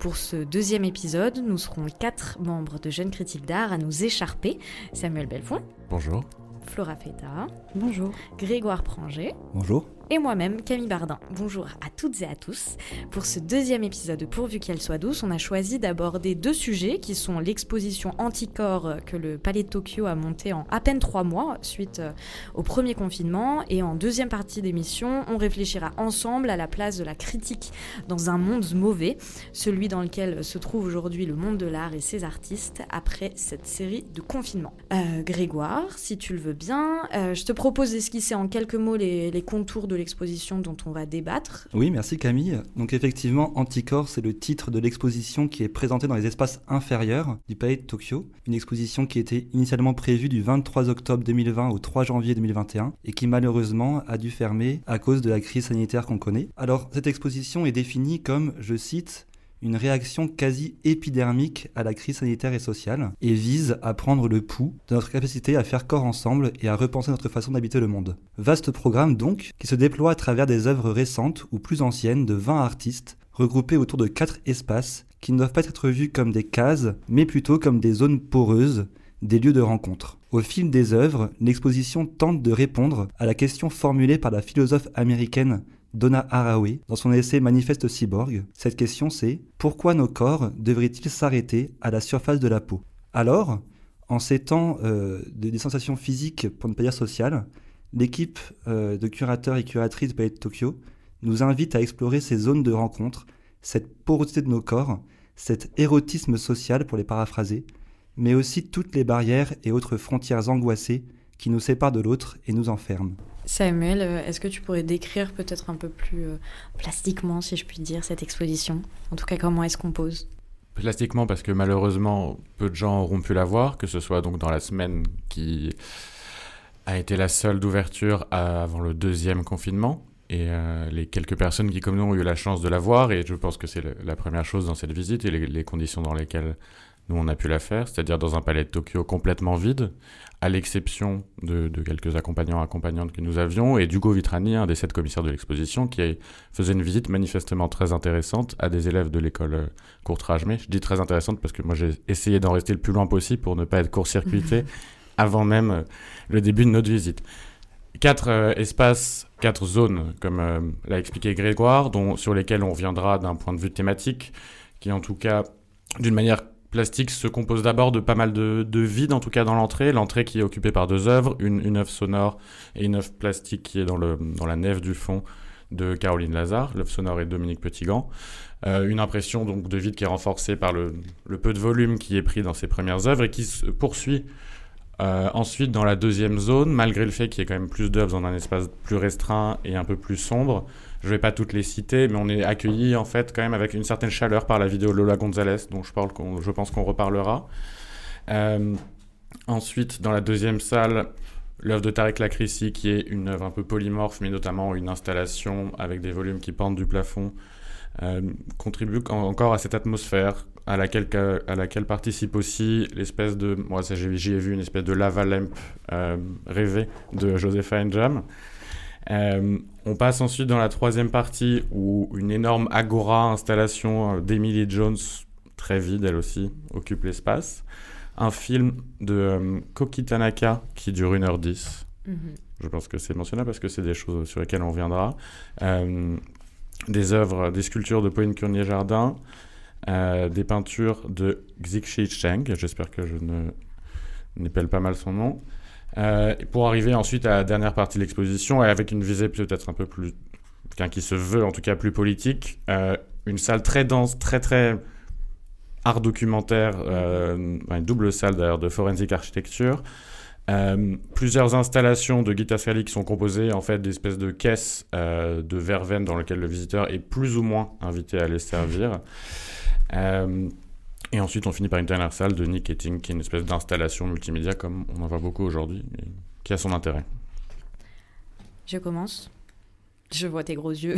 Pour ce deuxième épisode, nous serons quatre membres de Jeunes Critiques d'Art à nous écharper. Samuel Belfond. Bonjour. Flora Feta. Bonjour. Grégoire Pranger. Bonjour et moi-même, Camille Bardin. Bonjour à toutes et à tous. Pour ce deuxième épisode de Pourvu qu'elle soit douce, on a choisi d'aborder deux sujets qui sont l'exposition Anticorps que le Palais de Tokyo a monté en à peine trois mois suite euh, au premier confinement. Et en deuxième partie d'émission, on réfléchira ensemble à la place de la critique dans un monde mauvais, celui dans lequel se trouve aujourd'hui le monde de l'art et ses artistes après cette série de confinements. Euh, Grégoire, si tu le veux bien, euh, je te propose d'esquisser en quelques mots les, les contours de l'exposition dont on va débattre. Oui, merci Camille. Donc effectivement, Anticorps, c'est le titre de l'exposition qui est présentée dans les espaces inférieurs du Palais de Tokyo. Une exposition qui était initialement prévue du 23 octobre 2020 au 3 janvier 2021 et qui malheureusement a dû fermer à cause de la crise sanitaire qu'on connaît. Alors cette exposition est définie comme, je cite, une réaction quasi épidermique à la crise sanitaire et sociale et vise à prendre le pouls de notre capacité à faire corps ensemble et à repenser notre façon d'habiter le monde. Vaste programme donc qui se déploie à travers des œuvres récentes ou plus anciennes de 20 artistes regroupés autour de quatre espaces qui ne doivent pas être vus comme des cases mais plutôt comme des zones poreuses des lieux de rencontre. Au fil des œuvres, l'exposition tente de répondre à la question formulée par la philosophe américaine Donna Haraway dans son essai Manifeste Cyborg. Cette question c'est pourquoi nos corps devraient-ils s'arrêter à la surface de la peau? Alors, en ces temps euh, de, des sensations physiques, pour ne pas dire sociales, l'équipe euh, de curateurs et curatrices de Tokyo nous invite à explorer ces zones de rencontre, cette porosité de nos corps, cet érotisme social pour les paraphraser, mais aussi toutes les barrières et autres frontières angoissées qui nous séparent de l'autre et nous enferment. Samuel, euh, est-ce que tu pourrais décrire peut-être un peu plus euh, plastiquement, si je puis dire, cette exposition? En tout cas, comment elle se compose? Plastiquement, parce que malheureusement, peu de gens auront pu la voir, que ce soit donc dans la semaine qui a été la seule d'ouverture avant le deuxième confinement. Et euh, les quelques personnes qui, comme nous, ont eu la chance de la voir, et je pense que c'est la première chose dans cette visite et les, les conditions dans lesquelles nous, on a pu la faire, c'est-à-dire dans un palais de Tokyo complètement vide, à l'exception de, quelques accompagnants et accompagnantes que nous avions, et d'Hugo Vitrani, un des sept commissaires de l'exposition, qui faisait une visite manifestement très intéressante à des élèves de l'école euh, Courtrage. je dis très intéressante parce que moi j'ai essayé d'en rester le plus loin possible pour ne pas être court-circuité avant même euh, le début de notre visite. Quatre euh, espaces, quatre zones, comme l'a expliqué Grégoire, dont, sur lesquelles on reviendra d'un point de vue thématique, qui en tout cas, d'une manière plastique se compose d'abord de pas mal de, de vide, en tout cas dans l'entrée. L'entrée qui est occupée par deux œuvres, une, œuvre sonore et une œuvre plastique qui est dans, la nef du fond de Caroline Lazare, l'œuvre sonore est Dominique Petitgant. Euh, une impression donc de vide qui est renforcée par le, le, peu de volume qui est pris dans ses premières œuvres et qui se poursuit euh, ensuite dans la deuxième zone, malgré le fait qu'il y ait quand même plus d'œuvres dans un espace plus restreint et un peu plus sombre. Je ne vais pas toutes les citer, mais on est accueilli en fait quand même avec une certaine chaleur par la vidéo Lola Gonzalez, dont je, pense qu'on reparlera. Euh, ensuite, dans la deuxième salle, l'œuvre de Tarek Lakrissi, qui est une œuvre un peu polymorphe, mais notamment une installation avec des volumes qui pendent du plafond, euh, contribue encore à cette atmosphère à laquelle, laquelle participe aussi l'espèce de... Moi, j'y ai vu une espèce de lava lamp euh, rêvée de Josepha Njam. Euh, on passe ensuite dans la troisième partie où une énorme agora installation euh, d'Emily Jones, très vide elle aussi, occupe l'espace. Un film de euh, Koki Tanaka qui dure 1h10. Mhm. Je pense que c'est mentionnable parce que c'est des choses sur lesquelles on reviendra. des œuvres, des sculptures de Pauline Curnier-Jardin, des peintures de Xixi Cheng, j'espère que je ne n'épelle pas mal son nom, euh, pour arriver ensuite à la dernière partie de l'exposition, avec une visée peut-être un peu plus, qui se veut en tout cas plus politique, euh, une salle très dense, très très art documentaire, euh, une double salle d'ailleurs de forensic architecture, plusieurs installations de Guitar qui sont composées en fait d'espèces de caisses de verveine dans lesquelles le visiteur est plus ou moins invité à les servir. Et ensuite, on finit par une dernière salle de Nick Etting, qui est une espèce d'installation multimédia, comme on en voit beaucoup aujourd'hui, qui a son intérêt. Je commence. Je vois tes gros yeux.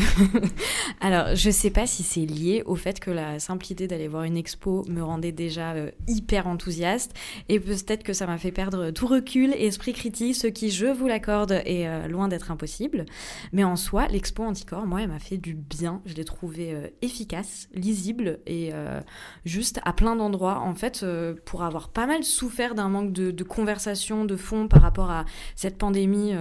Alors, je sais pas si c'est lié au fait que la simple idée d'aller voir une expo me rendait déjà euh, hyper enthousiaste et peut-être que ça m'a fait perdre tout recul et esprit critique, ce qui, je vous l'accorde, est euh, loin d'être impossible. Mais en soi, l'expo Anticorps, moi, elle m'a fait du bien. Je l'ai trouvée euh, efficace, lisible et juste à plein d'endroits. En fait, pour avoir pas mal souffert d'un manque de, de, conversation, de fond par rapport à cette pandémie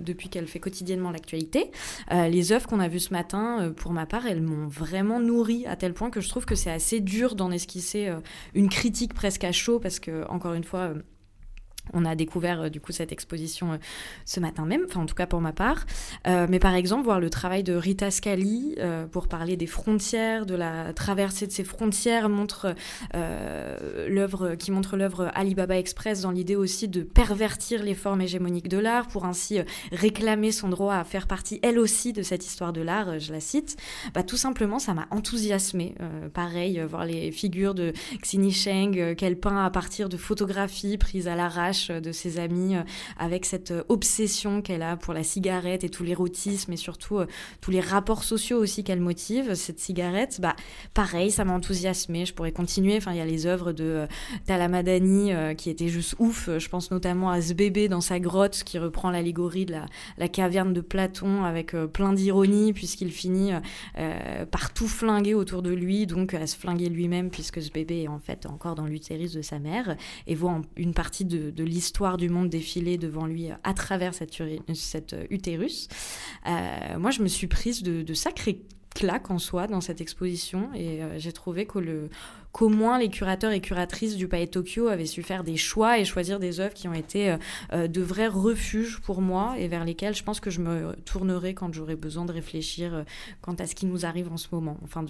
depuis qu'elle fait quotidiennement l'actualité. Euh, les œuvres qu'on a vues ce matin, euh, pour ma part, elles m'ont vraiment nourri à tel point que je trouve que c'est assez dur d'en esquisser euh, une critique presque à chaud parce que, encore une fois, on a découvert euh, du coup cette exposition euh, ce matin même, enfin en tout cas pour ma part. Euh, mais par exemple, voir le travail de Rita Scali pour parler des frontières, de la traversée de ces frontières, montre l'œuvre qui montre l'œuvre Alibaba Express dans l'idée aussi de pervertir les formes hégémoniques de l'art pour ainsi réclamer son droit à faire partie elle aussi de cette histoire de l'art. Je la cite. Bah, tout simplement, ça m'a enthousiasmé. pareil, voir les figures de Xini Sheng qu'elle peint à partir de photographies prises à l'arrache de ses amis, euh, avec cette euh, obsession qu'elle a pour la cigarette et tout l'érotisme et surtout euh, tous les rapports sociaux aussi qu'elle motive, cette cigarette, bah pareil, ça m'a enthousiasmé. Je pourrais continuer. Enfin, il y a les œuvres de Talamadani qui étaient juste ouf. Je pense notamment à ce bébé dans sa grotte qui reprend l'allégorie de la, caverne de Platon avec plein d'ironie puisqu'il finit par tout flinguer autour de lui, donc à se flinguer lui-même puisque ce bébé est en fait encore dans l'utérus de sa mère et voit une partie de l'histoire du monde défiler devant lui à travers cette, cette utérus. Euh, moi, je me suis prise de, de sacrés claques en soi dans cette exposition et euh, j'ai trouvé que le qu'au moins les curateurs et curatrices du Palais Tokyo avaient su faire des choix et choisir des œuvres qui ont été euh, euh, de vrais refuges pour moi et vers lesquels je pense que je me tournerai quand j'aurai besoin de réfléchir euh, quant à ce qui nous arrive en ce moment. Enfin,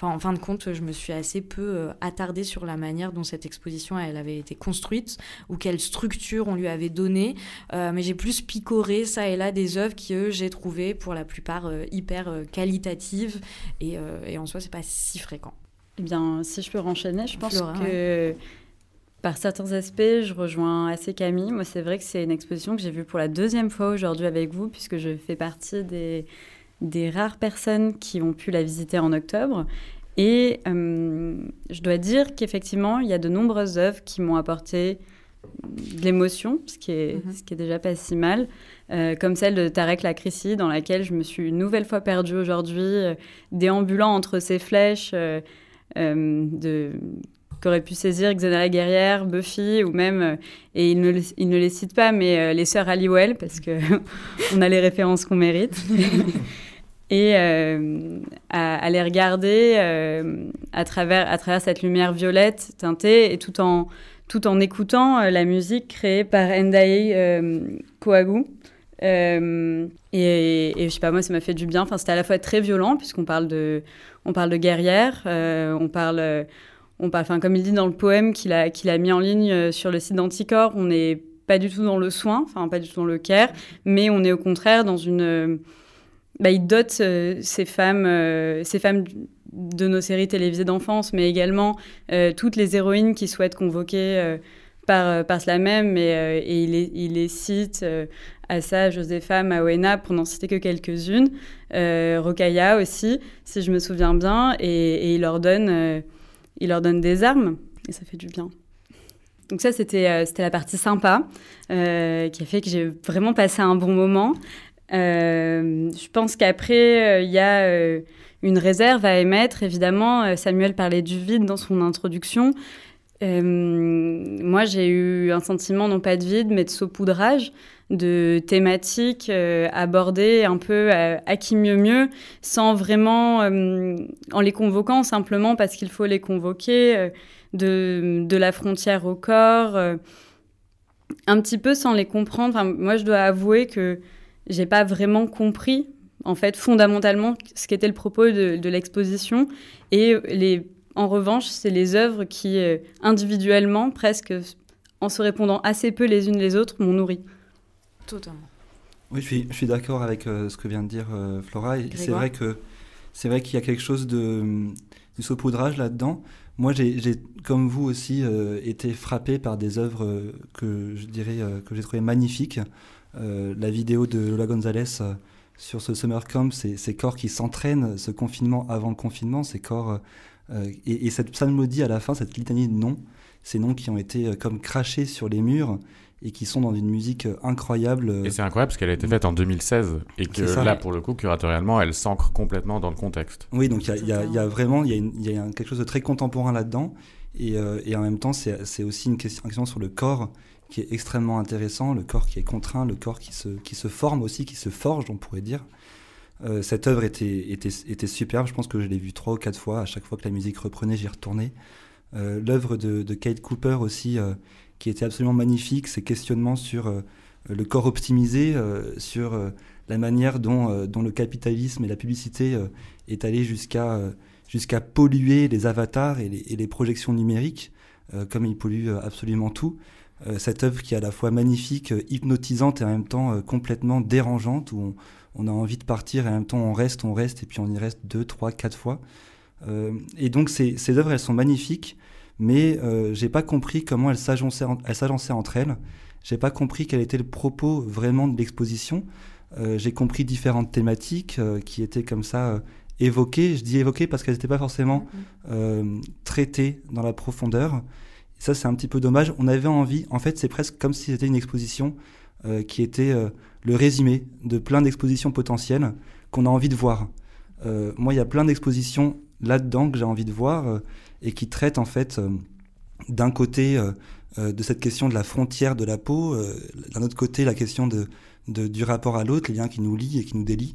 en fin de compte, je me suis assez peu attardée sur la manière dont cette exposition elle avait été construite ou quelle structure on lui avait donné, mais j'ai plus picoré ça et là des œuvres que j'ai trouvées pour la plupart hyper qualitatives et, et en soi c'est pas si fréquent. Eh bien, si je peux renchaîner, je pense que par certains aspects, je rejoins assez Camille. Moi, c'est vrai que c'est une exposition que j'ai vue pour la deuxième fois aujourd'hui avec vous, puisque je fais partie des, des rares personnes qui ont pu la visiter en octobre. Et euh, je dois dire qu'effectivement, il y a de nombreuses œuvres qui m'ont apporté de l'émotion, ce, qui est, mhm. ce qui est déjà pas si mal, euh, comme celle de Tarek Lakrissi, dans laquelle je me suis une nouvelle fois perdue aujourd'hui, euh, déambulant entre ces flèches. Euh, de qu'aurait pu saisir Xena la guerrière, Buffy, ou même, euh, et il ne, il ne les cite pas, mais euh, les sœurs Halliwell, parce que on a les références qu'on mérite. et à, les regarder à, travers, à travers cette lumière violette teintée, et tout en, tout en écoutant la musique créée par Ndai Koagu. et, et, je sais pas, moi, ça m'a fait du bien. Enfin, c'était à la fois très violent, puisqu'on parle de, on parle de guerrière, euh, on parle, euh, on parle, comme il dit dans le poème qu'il a, mis en ligne euh, sur le site d'Anticor, on n'est pas du tout dans le soin, pas du tout dans le care, mais on est au contraire dans une, bah, il dote ces femmes, de nos séries télévisées d'enfance, mais également toutes les héroïnes qui souhaitent convoquer par, cela même, et, il, les, cite ça, Josepha, Maouena, pour n'en citer que quelques-unes. Euh, aussi, si je me souviens bien, et, il, leur donne, euh, il leur donne des armes, et ça fait du bien. Donc ça, c'était euh, la partie sympa, qui a fait que j'ai vraiment passé un bon moment. je pense qu'après, il y a une réserve à émettre. Évidemment, Samuel parlait du vide dans son introduction. Moi, j'ai eu un sentiment non pas de vide, mais de saupoudrage de thématiques euh, abordées un peu à, qui mieux mieux, sans vraiment, euh, en les convoquant simplement parce qu'il faut les convoquer, euh, de, de, la frontière au corps, un petit peu sans les comprendre. moi, je dois avouer que j'ai pas vraiment compris, en fait, fondamentalement, ce qu'était le propos de, de l'exposition. Et les, en revanche, c'est les œuvres qui, individuellement, presque en se répondant assez peu les unes les autres, m'ont nourri. Totalement. Oui, je suis, je suis d'accord avec euh, ce que vient de dire euh, Flora. C'est vrai que c'est vrai qu'il y a quelque chose de, de saupoudrage là-dedans. Moi, j'ai, comme vous aussi, euh, été frappé par des œuvres que je dirais que j'ai trouvé magnifiques. la vidéo de Lola Gonzalez sur ce summer camp, ces, ces corps qui s'entraînent, ce confinement avant le confinement, ces corps et, et, cette psalmodie à la fin, cette litanie de noms, ces noms qui ont été comme crachés sur les murs et qui sont dans une musique incroyable. Et c'est incroyable parce qu'elle a été faite en 2016 et que là, pour le coup, curatorialement, elle s'ancre complètement dans le contexte. Oui, donc il y, y, a vraiment y a, y a quelque chose de très contemporain là-dedans. Et, euh, et, en même temps, c'est aussi une question, une question, sur le corps qui est extrêmement intéressant, le corps qui est contraint, le corps qui se, qui se forme aussi, qui se forge, on pourrait dire. Euh, cette œuvre était, était, était, superbe, je pense que je l'ai vue trois ou quatre fois, à chaque fois que la musique reprenait, j'y retournais. Euh, L'œuvre de, Kate Cooper aussi, euh, qui était absolument magnifique, ces questionnements sur le corps optimisé, sur la manière dont, dont, le capitalisme et la publicité est allé jusqu'à jusqu'à polluer les avatars et les, projections numériques, comme il pollue absolument tout. cette œuvre qui est à la fois magnifique, hypnotisante et en même temps complètement dérangeante, où on, a envie de partir et en même temps on reste, on reste, et puis on y reste deux, trois, quatre fois. et donc ces, ces œuvres, elles sont magnifiques mais euh, j'ai pas compris comment elles s'agençaient, entre elles. J'ai pas compris quel était le propos vraiment de l'exposition. Euh, j'ai compris différentes thématiques euh, qui étaient comme ça euh, évoquées. Je dis évoquées parce qu'elles n'étaient pas forcément mm-hmm. traitées dans la profondeur. Et ça, c'est un petit peu dommage. On avait envie, en fait, c'est presque comme si c'était une exposition qui était le résumé de plein d'expositions potentielles qu'on a envie de voir. moi, il y a plein d'expositions là-dedans que j'ai envie de voir et qui traite en fait euh, d'un côté euh, euh, de cette question de la frontière de la peau, d'un autre côté la question du rapport à l'autre, les liens qui nous lient et qui nous délient.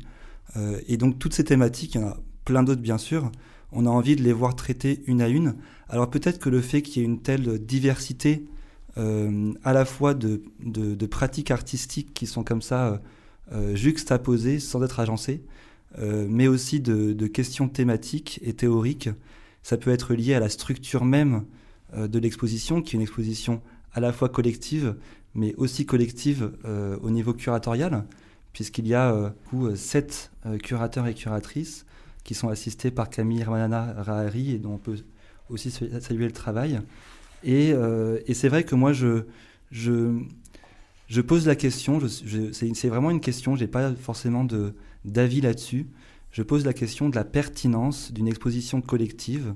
et donc toutes ces thématiques, il y en a plein d'autres bien sûr, on a envie de les voir traitées une à une. Alors peut-être que le fait qu'il y ait une telle diversité à la fois de, de, pratiques artistiques qui sont comme ça juxtaposées sans être agencées, mais aussi de, questions thématiques et théoriques ça peut être lié à la structure même euh, de l'exposition, qui est une exposition à la fois collective, mais aussi collective euh, au niveau curatorial, puisqu'il y a euh, sept curateurs et curatrices qui sont assistés par Camille Ramanana Rahari, et dont on peut aussi saluer le travail. Et, et c'est vrai que moi, je, je, je pose la question, c'est vraiment une question, je n'ai pas forcément d'avis là-dessus. Je pose la question de la pertinence d'une exposition collective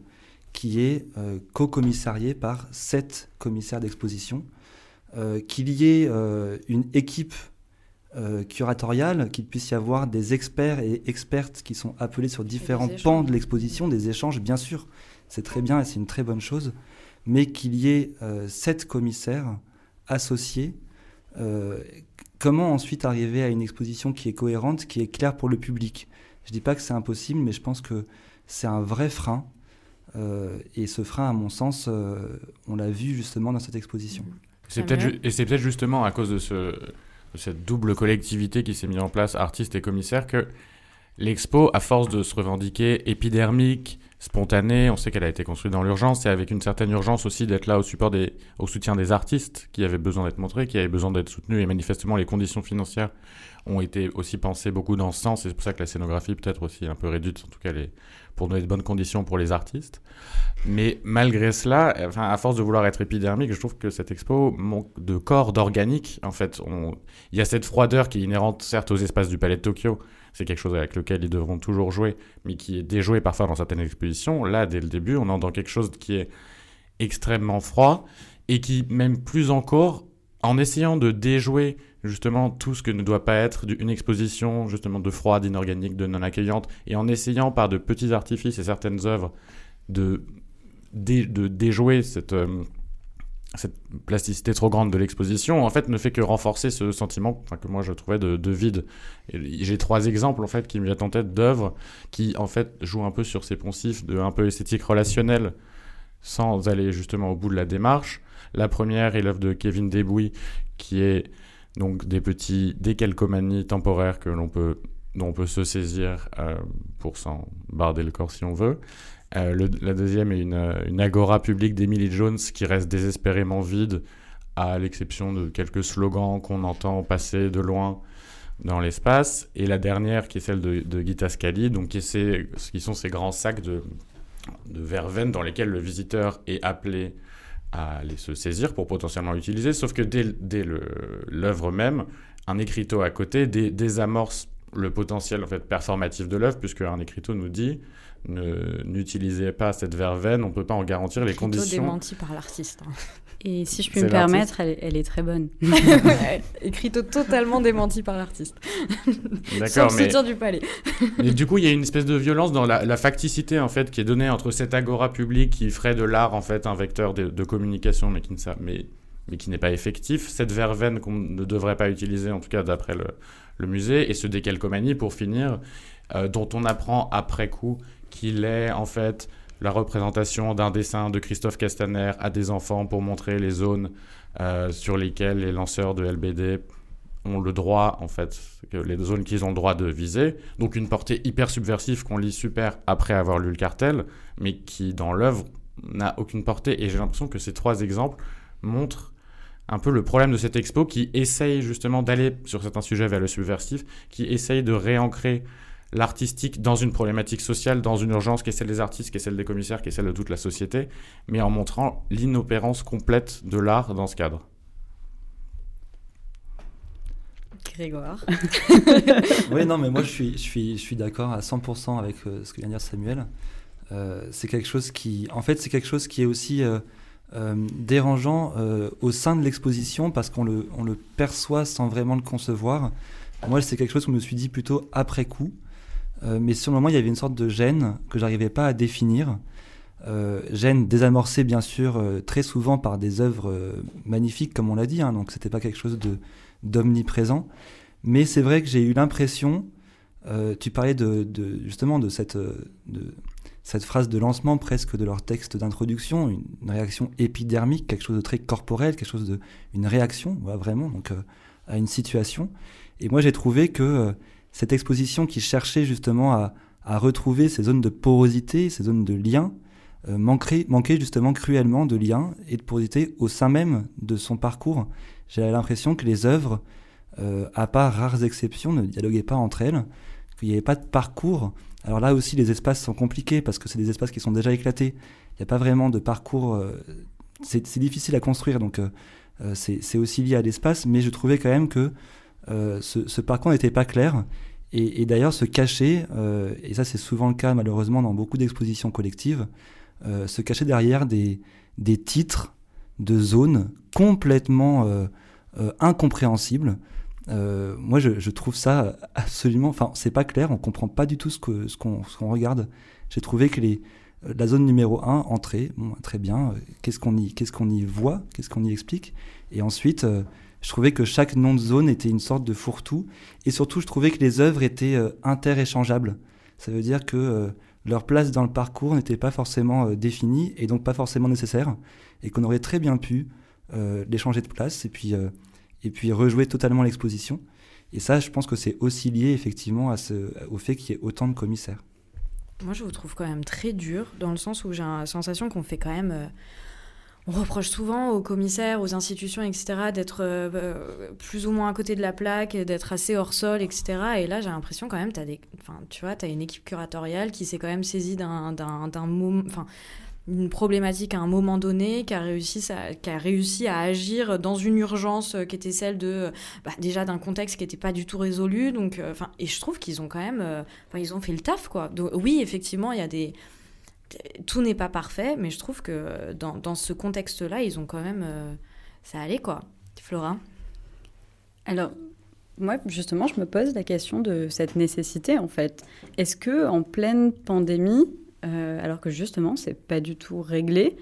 qui est euh, co-commissariée par sept commissaires d'exposition, euh, qu'il y ait euh, une équipe curatoriale, qu'il puisse y avoir des experts et expertes qui sont appelés sur différents pans de l'exposition, des échanges, bien sûr, c'est très bien et c'est une très bonne chose, mais qu'il y ait sept commissaires associés. comment ensuite arriver à une exposition qui est cohérente, qui est claire pour le public? Je dis pas que c'est impossible, mais je pense que c'est un vrai frein. Euh, et ce frein, à mon sens, euh, on l'a vu justement dans cette exposition. C'est peut-être et c'est peut-être justement à cause de, ce, de cette double collectivité qui s'est mise en place, artistes et commissaires, que l'expo, à force de se revendiquer épidermique, spontanée, on sait qu'elle a été construite dans l'urgence et avec une certaine urgence aussi d'être là au, support des, au soutien des artistes qui avaient besoin d'être montrés, qui avaient besoin d'être soutenus et manifestement les conditions financières ont été aussi pensées beaucoup dans ce sens c'est pour ça que la scénographie peut-être aussi un peu réduite, en tout cas pour donner de bonnes conditions pour les artistes. Mais malgré cela, enfin, à force de vouloir être épidermique, je trouve que cette expo manque de corps, d'organique. En fait, il y a cette froideur qui est inhérente certes aux espaces du Palais de Tokyo, c'est quelque chose avec lequel ils devront toujours jouer, mais qui est déjoué parfois dans certaines expositions. Là, dès le début, on est dans quelque chose qui est extrêmement froid et qui, même plus encore, en essayant de déjouer justement tout ce que ne doit pas être une exposition justement de froid, d'inorganique, de non accueillante, et en essayant par de petits artifices et certaines œuvres de, de, déjouer cette, euh, cette plasticité trop grande de l'exposition, en fait, ne fait que renforcer ce sentiment que moi je trouvais de, vide. J'ai trois exemples en fait qui me viennent en tête d'œuvres qui en fait jouent un peu sur ces poncifs de un peu esthétique relationnelle sans aller justement au bout de la démarche. La première est l'œuvre de Kevin Debouy qui est donc des petits décalcomanies temporaires que l'on peut dont on peut se saisir euh, pour s'en barder le corps si on veut. Euh, la deuxième est une, agora publique d'Emily Jones qui reste désespérément vide, à l'exception de quelques slogans qu'on entend passer de loin dans l'espace. Et la dernière qui est celle de, de Gita Scali, donc qui, sont ces grands sacs de, de verveine dans lesquels le visiteur est appelé à les se saisir pour potentiellement utiliser, sauf que dès, dès l'œuvre même, un écriteau à côté désamorce le potentiel en fait performatif de l'œuvre, puisque un écriteau nous dit n'utilisez pas cette verveine, on ne peut pas en garantir les conditions. démenti par l'artiste. Hein. Et si je puis me permettre, elle, est très bonne. Écriteau totalement démenti par l'artiste. D'accord, mais... soutien du palais. mais du coup, il y a une espèce de violence dans la, facticité en fait qui est donnée entre cet agora public qui ferait de l'art en fait un vecteur de, communication, mais qui ne mais, mais qui n'est pas effectif, cette verveine qu'on ne devrait pas utiliser, en tout cas d'après le, musée, et ce décalcomanie pour finir, euh, dont on apprend après coup qu'il est en fait la représentation d'un dessin de Christophe Castaner à des enfants pour montrer les zones euh, sur lesquelles les lanceurs de LBD ont le droit, en fait, les zones qu'ils ont le droit de viser. Donc une portée hyper subversive qu'on lit super après avoir lu le cartel, mais qui dans l'œuvre n'a aucune portée. Et j'ai l'impression que ces trois exemples montrent un peu le problème de cette expo qui essaye justement d'aller sur certains sujets vers le subversif, qui essaye de réancrer l'artistique dans une problématique sociale, dans une urgence qui est celle des artistes, qui est celle des commissaires, qui est celle de toute la société, mais en montrant l'inopérance complète de l'art dans ce cadre. Grégoire. oui, non, mais moi je suis, je suis, je suis d'accord à 100% avec euh, ce que vient de dire Samuel. Euh, c'est quelque chose qui, en fait, c'est quelque chose qui est aussi euh, dérangeant au sein de l'exposition parce qu'on le, on le perçoit sans vraiment le concevoir. Moi, c'est quelque chose que je me suis dit plutôt après coup. Euh, mais sur le moment, il y avait une sorte de gêne que j'arrivais pas à définir. Euh, gêne désamorcée, bien sûr, euh, très souvent par des œuvres magnifiques, comme on l'a dit, hein, donc c'était pas quelque chose d'omniprésent. Mais c'est vrai que j'ai eu l'impression, tu parlais de, justement de cette, de cette phrase de lancement presque de leur texte d'introduction, une, réaction épidermique, quelque chose de très corporel, quelque chose de, une réaction, vraiment, donc à une situation. Et moi, j'ai trouvé que cette exposition qui cherchait justement à, retrouver ces zones de porosité, ces zones de lien, euh, manquait, justement cruellement de lien et de porosité au sein même de son parcours. J'ai l'impression que les œuvres, euh, à part rares exceptions, ne dialoguaient pas entre elles, qu'il n'y avait pas de parcours. Alors là aussi, les espaces sont compliqués parce que c'est des espaces qui sont déjà éclatés. Il n'y a pas vraiment de parcours. Euh, c'est difficile à construire, donc c'est aussi lié à l'espace, mais je trouvais quand même que euh, ce, parcours n'était pas clair. Et, d'ailleurs, se cacher, euh, et ça c'est souvent le cas malheureusement dans beaucoup d'expositions collectives, euh, se cacher derrière des, des, titres de zones complètement incompréhensibles. moi, je, trouve ça absolument. Enfin, c'est pas clair, on comprend pas du tout ce qu'on ce qu'on regarde. J'ai trouvé que les, la zone numéro 1, entrée, très bien, qu'est-ce qu'on y, qu'est-ce qu'on y voit, qu'est-ce qu'on y explique? Et ensuite, je trouvais que chaque nom de zone était une sorte de fourre-tout. Et surtout, je trouvais que les œuvres étaient euh, interéchangeables. Ça veut dire que euh, leur place dans le parcours n'était pas forcément euh, définie et donc pas forcément nécessaire. Et qu'on aurait très bien pu les changer de place et puis, et puis rejouer totalement l'exposition. Et ça, je pense que c'est aussi lié effectivement au fait qu'il y ait autant de commissaires. Moi, je vous trouve quand même très dur, dans le sens où j'ai la sensation qu'on fait quand même on reproche souvent aux commissaires, aux institutions, etc., d'être euh, euh, plus ou moins à côté de la plaque, d'être assez hors sol, etc. Et là, j'ai l'impression quand même, as tu as une équipe curatoriale qui s'est quand même saisie d'un moment, une problématique à un moment donné, qui a réussi, à agir dans une urgence euh, qui était celle de, bah, déjà d'un contexte qui n'était pas du tout résolu. Donc, et je trouve qu'ils ont quand même, ils ont fait le taf, quoi. Oui, effectivement, il y a des tout n'est pas parfait, mais je trouve que dans, dans ce contexte-là, ils ont quand même. Euh, ça allait, quoi. Flora? Alors, moi, justement, je me pose la question de cette nécessité, en fait. Est-ce que en pleine pandémie, euh, alors que justement, c'est pas du tout réglé,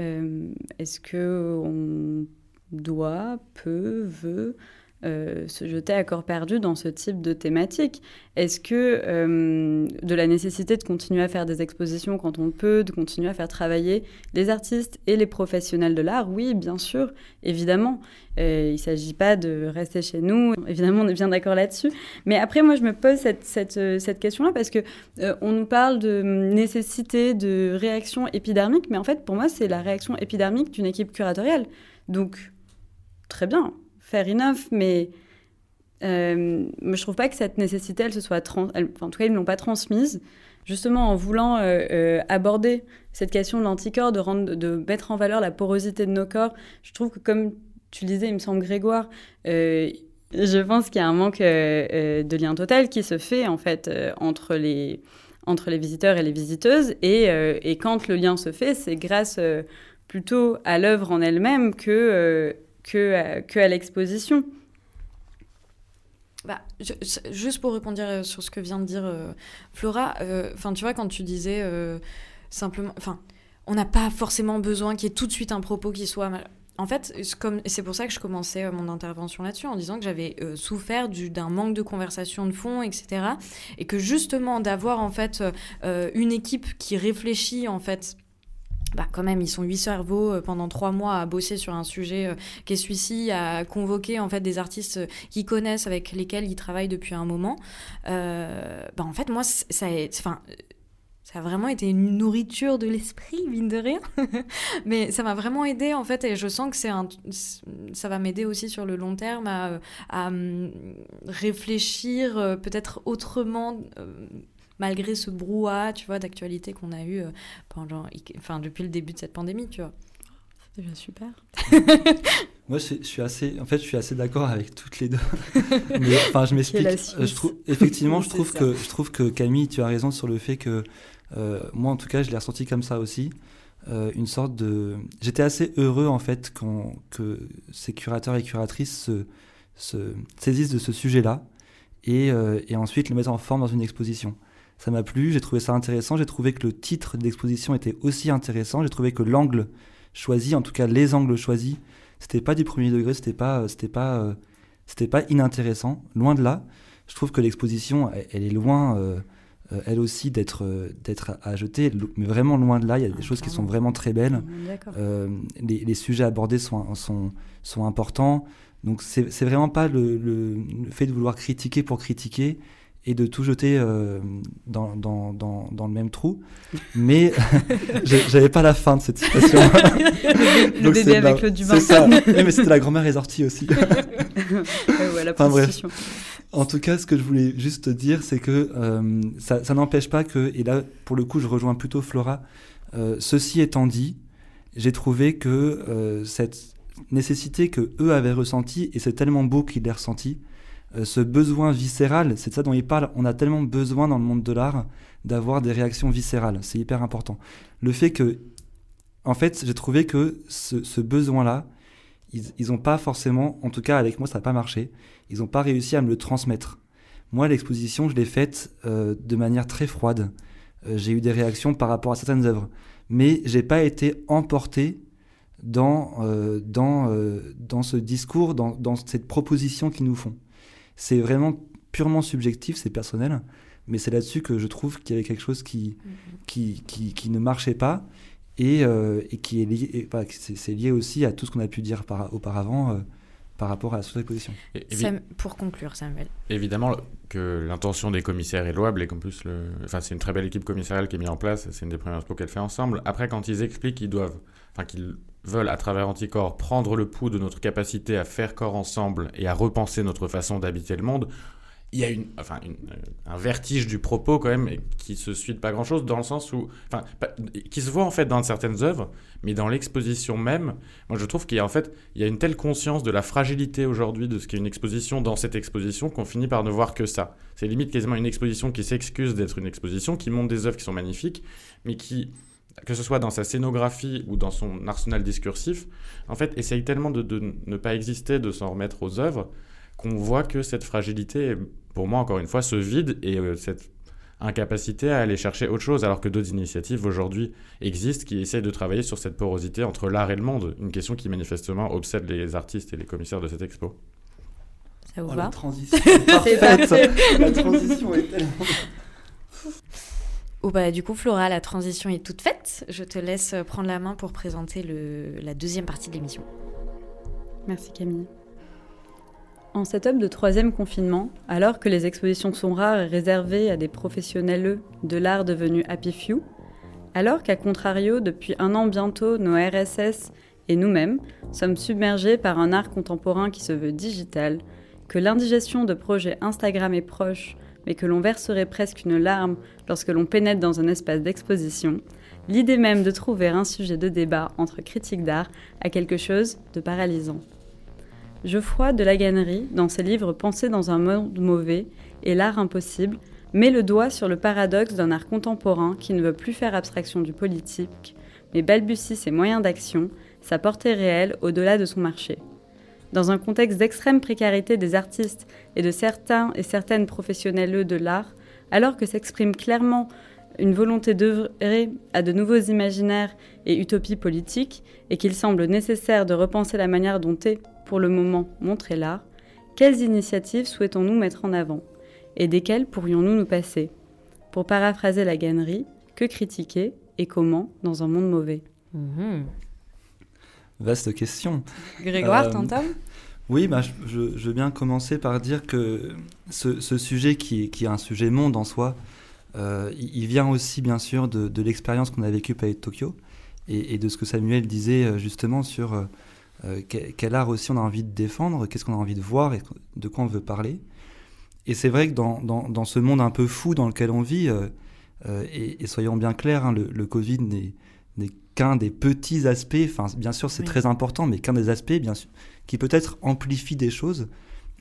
euh, est-ce que on doit, peut, veut euh, se jeter à corps perdu dans ce type de thématique Est-ce que euh, de la nécessité de continuer à faire des expositions quand on peut, de continuer à faire travailler les artistes et les professionnels de l'art? Oui, bien sûr, évidemment. Euh, il ne s'agit pas de rester chez nous, évidemment, on est bien d'accord là-dessus. Mais après, moi, je me pose cette, cette, question-là parce que on nous parle de nécessité de réaction épidermique, mais en fait, pour moi, c'est la réaction épidermique d'une équipe curatoriale. Donc, très bien, fair enough, mais euh, je trouve pas que cette nécessité, elle se soit en tout cas, ils ne l'ont pas transmise. Justement, en voulant euh, euh, aborder cette question de l'anticorps, de, rendre, de mettre en valeur la porosité de nos corps, je trouve que, comme tu le disais, il me semble, Grégoire, Je pense qu'il y a un manque de lien total qui se fait en fait entre les entre les visiteurs et les visiteuses. Et, et quand le lien se fait, c'est grâce plutôt à l'œuvre en elle-même que, que, que à l'exposition. Bah, juste pour répondre euh, sur ce que vient de dire euh, Flora, euh, enfin tu vois quand tu disais simplement, enfin on n'a pas forcément besoin qu'il y ait tout de suite un propos qui soit En fait, c'est pour ça que je commençais mon intervention là-dessus en disant que j'avais souffert d'un manque de conversation de fond, etc. Et que justement d'avoir en fait une équipe qui réfléchit en fait bah, quand même, ils sont huit cerveaux euh, pendant trois mois à bosser sur un sujet euh, qui est celui-ci, à convoquer en fait des artistes euh, qu'ils connaissent, avec lesquels ils travaillent depuis un moment. bah, en fait, moi, ça, enfin, ça a vraiment été une nourriture de l'esprit, mine de rien. Mais ça m'a vraiment aidé en fait, et je sens que un, ça va m'aider aussi sur le long terme à, à hum, réfléchir peut-être autrement malgré ce brouhaha, tu vois, d'actualité qu'on a eu euh, pendant, enfin, depuis le début de cette pandémie, tu vois. C'est déjà super. Moi, je, suis assez, en fait, je suis assez d'accord avec toutes les deux. Mais enfin, je m'explique. Euh, je trouve, effectivement, je trouve que, je trouve que Camille, tu as raison sur le fait que, euh, moi, en tout cas, je l'ai ressenti comme ça aussi. une sorte de. J'étais assez heureux en fait que ces curateurs et curatrices se, se saisissent de ce sujet-là et, et, ensuite le mettent en forme dans une exposition. Ça m'a plu, j'ai trouvé ça intéressant, j'ai trouvé que le titre de l'exposition était aussi intéressant, j'ai trouvé que l'angle choisi, en tout cas les angles choisis, c'était pas du premier degré, c'était pas, euh, c'était pas, euh, c'était pas inintéressant, loin de là. Je trouve que l'exposition, elle, est loin, euh, elle aussi, d'être, d'être à jeter, mais vraiment loin de là. Il y a des ah, choses qui sont vraiment très belles. Les, les, sujets abordés sont, sont, sont importants. Donc c'est, vraiment pas le, le, fait de vouloir critiquer pour critiquer et de tout jeter euh, dans, dans, dans, dans, le même trou. Mais j'avais pas la fin de cette citation. le, bébé avec le du C'est ça. mais c'était la grand-mère résortie aussi. ouais, enfin, bref. En tout cas, ce que je voulais juste dire, c'est que euh, ça, ça n'empêche pas que, et là, pour le coup, je rejoins plutôt Flora, euh, ceci étant dit, j'ai trouvé que cette nécessité que eux avaient ressentie, et c'est tellement beau qu'ils l'aient ressenti, euh, ce besoin viscéral, c'est de ça dont il parle, on a tellement besoin dans le monde de l'art d'avoir des réactions viscérales, c'est hyper important. Le fait que, en fait, j'ai trouvé que ce, besoin-là, ils n'ont pas forcément, en tout cas avec moi ça n'a pas marché, ils n'ont pas réussi à me le transmettre. Moi l'exposition je l'ai faite euh, de manière très froide, euh, j'ai eu des réactions par rapport à certaines œuvres, mais j'ai pas été emporté dans, dans, dans ce discours, dans, dans cette proposition qu'ils nous font. C'est vraiment purement subjectif, c'est personnel, mais c'est là-dessus que je trouve qu'il y avait quelque chose qui, mm-hmm. qui, qui, ne marchait pas et, euh, et qui est lié, c'est, lié aussi à tout ce qu'on a pu dire par, auparavant. Euh, par rapport à la sous-exposition. pour conclure, Samuel. Évidemment que l'intention des commissaires est louable et qu'en plus, le... enfin, c'est une très belle équipe commissaire qui est mise en place, c'est une des premières expos qu'elle fait ensemble. Après, quand ils expliquent qu'ils doivent, enfin, qu'ils veulent, à travers Anticorps, prendre le pouls de notre capacité à faire corps ensemble et à repenser notre façon d'habiter le monde, il y a une, enfin, euh, un vertige du propos quand même qui se suit de pas grand chose dans le sens où, enfin, qui se voit en fait dans certaines œuvres, mais dans l'exposition même, moi je trouve qu'il y a en fait, il y a une telle conscience de la fragilité aujourd'hui de ce qu'est une exposition dans cette exposition qu'on finit par ne voir que ça. C'est limite quasiment une exposition qui s'excuse d'être une exposition, qui montre des œuvres qui sont magnifiques, mais qui que ce soit dans sa scénographie ou dans son arsenal discursif, en fait, essaye tellement de, ne pas exister, de s'en remettre aux œuvres, qu'on voit que cette fragilité, pour moi, encore une fois, se vide et euh, cette incapacité à aller chercher autre chose, alors que d'autres initiatives aujourd'hui existent qui essayent de travailler sur cette porosité entre l'art et le monde, une question qui manifestement obsède les artistes et les commissaires de cette expo. Ça vous oh, va? La transition est La transition est tellement... Oh bah, du coup, Flora, la transition est toute faite. Je te laisse prendre la main pour présenter le, la deuxième partie de l'émission. Merci Camille. En setup de troisième confinement, alors que les expositions sont rares et réservées à des professionnels de l'art devenus happy few, alors qu'à contrario, depuis un an bientôt, nos RSS et nous-mêmes sommes submergés par un art contemporain qui se veut digital, que l'indigestion de projets Instagram est proche mais que l'on verserait presque une larme lorsque l'on pénètre dans un espace d'exposition, l'idée même de trouver un sujet de débat entre critiques d'art a quelque chose de paralysant. Geoffroy de la Gannerie, dans ses livres Penser dans un monde mauvais et L'art impossible, met le doigt sur le paradoxe d'un art contemporain qui ne veut plus faire abstraction du politique, mais balbutie ses moyens d'action, sa portée réelle au-delà de son marché. Dans un contexte d'extrême précarité des artistes et de certains et certaines professionnels de l'art, alors que s'exprime clairement une volonté d'œuvrer à de nouveaux imaginaires et utopies politiques, et qu'il semble nécessaire de repenser la manière dont est, pour le moment, montré l'art, quelles initiatives souhaitons-nous mettre en avant Et desquelles pourrions-nous nous passer? Pour paraphraser la gannerie, que critiquer et comment dans un monde mauvais? Mhm. Vaste question. Grégoire, euh, Oui, bah, je, veux bien commencer par dire que ce, sujet qui, qui, est un sujet monde en soi, euh, il vient aussi bien sûr de, l'expérience qu'on a vécue avec Tokyo et, de ce que Samuel disait euh, justement sur euh, quel, art aussi on a envie de défendre, qu'est-ce qu'on a envie de voir et de quoi on veut parler. Et c'est vrai que dans, dans, ce monde un peu fou dans lequel on vit, et, soyons bien clairs, hein, le, Covid n'est qu'un des petits aspects, enfin bien sûr c'est très important, mais qu'un des aspects bien sûr, qui peut-être amplifie des choses,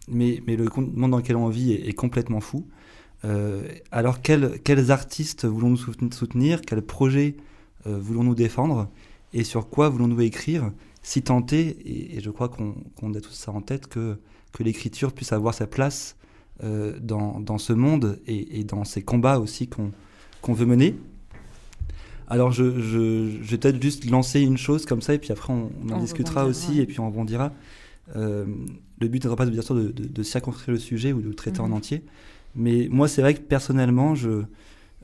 mais, mais le monde dans lequel on vit est complètement fou. Euh, alors, quels, artistes voulons-nous soutenir? Quels projets euh, voulons-nous défendre? Et sur quoi voulons-nous écrire? Si tenter, et, je crois qu'on a tout ça en tête, que, que l'écriture puisse avoir sa place euh, dans, ce monde et, dans ces combats aussi qu'on veut mener. Alors, je, vais peut-être juste lancer une chose comme ça, et puis après, on, en discutera aussi, et puis on rebondira. le but n'est pas bien sûr de, de, circonscrire le sujet ou de le traiter en mhm. entier, mais moi, c'est vrai que personnellement, je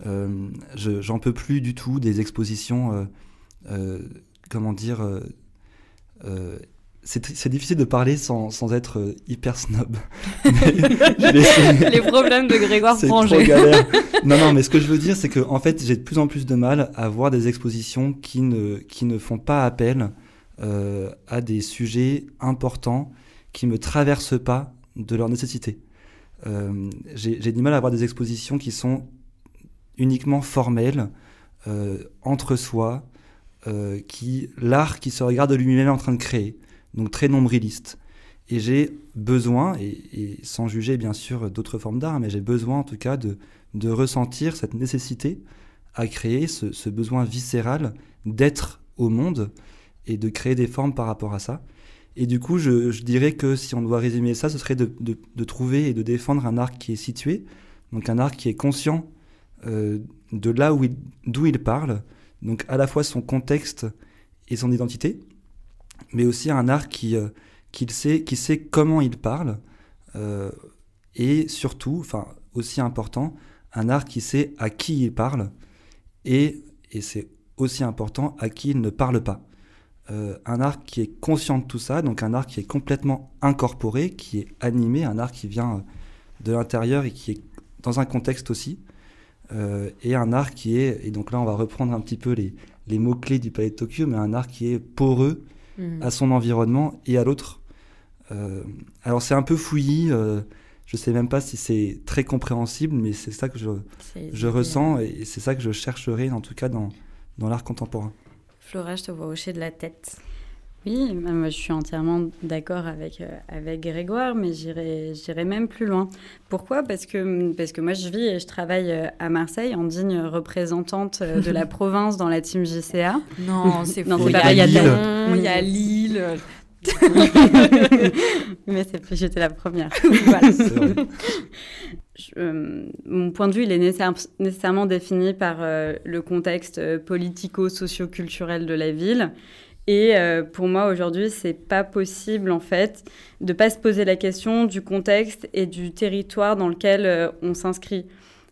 euh, j'en peux plus du tout des expositions, euh, euh, comment dire, c'est difficile de parler sans, sans être hyper snob. Les problèmes de Grégoire Franger. non, non, mais ce que je veux dire, c'est que en fait, j'ai de plus en plus de mal à voir des expositions qui ne, qui ne font pas appel à des sujets importants qui me traversent pas de leur nécessité. Euh, j'ai du mal à avoir des expositions qui sont uniquement formelles, euh, entre soi, euh, qui l'art qui se regarde lui-même en train de créer, donc très nombriliste. Et j'ai besoin, et, sans juger bien sûr d'autres formes d'art, mais j'ai besoin en tout cas de, ressentir cette nécessité à créer, ce besoin viscéral d'être au monde et de créer des formes par rapport à ça. Et du coup, je, dirais que si on doit résumer ça, ce serait de, trouver et de défendre un arc qui est situé, donc un arc qui est conscient euh, de là où d'où il parle, donc à la fois son contexte et son identité, mais aussi un arc qui, euh, sait, qui sait comment il parle, euh, et surtout, enfin aussi important, un arc qui sait à qui il parle, et, et c'est aussi important, à qui il ne parle pas. Euh, un art qui est conscient de tout ça, donc un art qui est complètement incorporé, qui est animé, un art qui vient euh, de l'intérieur et qui est dans un contexte aussi, euh, et un art qui est, et donc là on va reprendre un petit peu les, les mots-clés du Palais de Tokyo, mais un art qui est poreux mmh. à son environnement et à l'autre. alors c'est un peu fouillis, je sais même pas si c'est très compréhensible, mais c'est ça que je, je ressens et c'est ça que je chercherai en tout cas dans, dans l'art contemporain. Flora, je te vois hocher de la tête. Oui, moi, je suis entièrement d'accord avec, euh, avec Grégoire, mais j'irai même plus loin. Pourquoi? Parce que, parce que moi, je vis et je travaille euh, à Marseille en digne représentante euh, de la province dans la team JCA. Non, c'est faux. Il y a, Lille. Il y a Lille. mais c'est j'étais la première. voilà. Euh, mon point de vue, il est nécessairement défini par euh, le contexte euh, politico-socio-culturel de la ville. Et pour moi, aujourd'hui, c'est pas possible, en fait, de pas se poser la question du contexte et du territoire dans lequel on s'inscrit.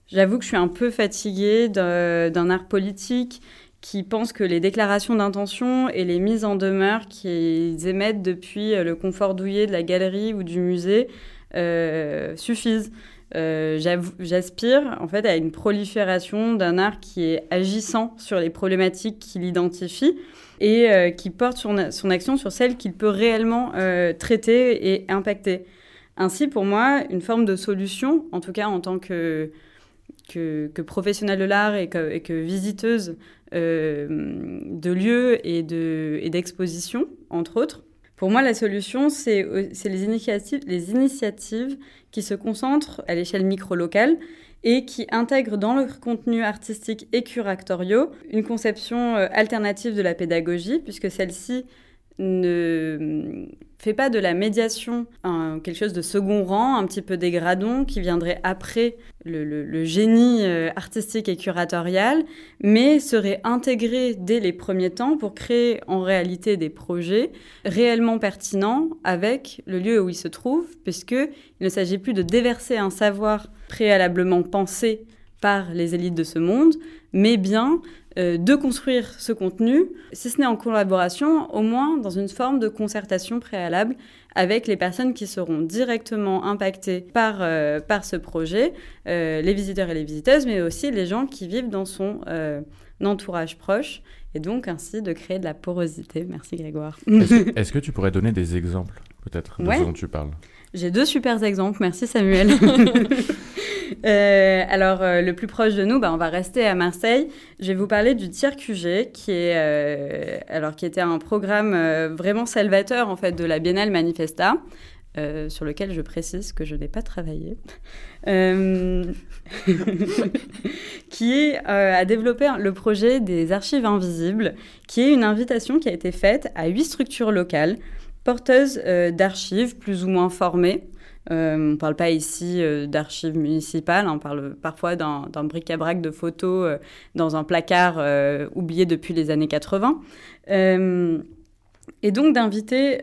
J'avoue que je suis un peu fatiguée d'un art politique qui pense que les déclarations d'intention et les mises en demeure qu'ils émettent depuis le confort douillet de la galerie ou du musée suffisent. Euh, j'aspire en fait à une prolifération d'un art qui est agissant sur les problématiques qu'il identifie et euh, qui porte son, action sur celles qu'il peut réellement euh, traiter et impacter. Ainsi, pour moi, une forme de solution, en tout cas en tant que, professionnelle de l'art et que, visiteuse de lieux et d'expositions, entre autres, Pour moi, la solution, c'est les initiatives, les initiatives qui se concentrent à l'échelle micro-locale et qui intègrent dans leur contenu artistique et curatoriaux une conception euh, alternative de la pédagogie, puisque celle-ci ne fait pas de la médiation quelque chose de second rang, un petit peu dégradant, qui viendrait après le, génie euh, artistique et curatorial, mais serait intégré dès les premiers temps pour créer en réalité des projets réellement pertinents avec le lieu où il se trouve, puisqu'il ne s'agit plus de déverser un savoir préalablement pensé par les élites de ce monde, mais bien euh, de construire ce contenu, si ce n'est en collaboration, au moins dans une forme de concertation préalable avec les personnes qui seront directement impactées par, euh, par ce projet, euh, les visiteurs et les visiteuses, mais aussi les gens qui vivent dans son entourage proche, et donc ainsi de créer de la porosité. Merci Grégoire. Est-ce que, tu pourrais donner des exemples, peut-être, de ce dont tu parles? J'ai deux super exemples, merci Samuel. Euh, alors, euh, le plus proche de nous, bah, on va rester à Marseille. Je vais vous parler du Tir QG, qui, est, euh, alors, qui était un programme vraiment salvateur en fait, de la Biennale Manifesta. sur lequel je précise que je n'ai pas travaillé, qui a développé le projet des archives invisibles, qui est une invitation qui a été faite à huit structures locales porteuses d'archives plus ou moins formées, on ne parle pas ici euh, d'archives municipales, on parle parfois d'un bric-à-brac de photos euh, dans un placard oublié depuis les années 80. et donc d'inviter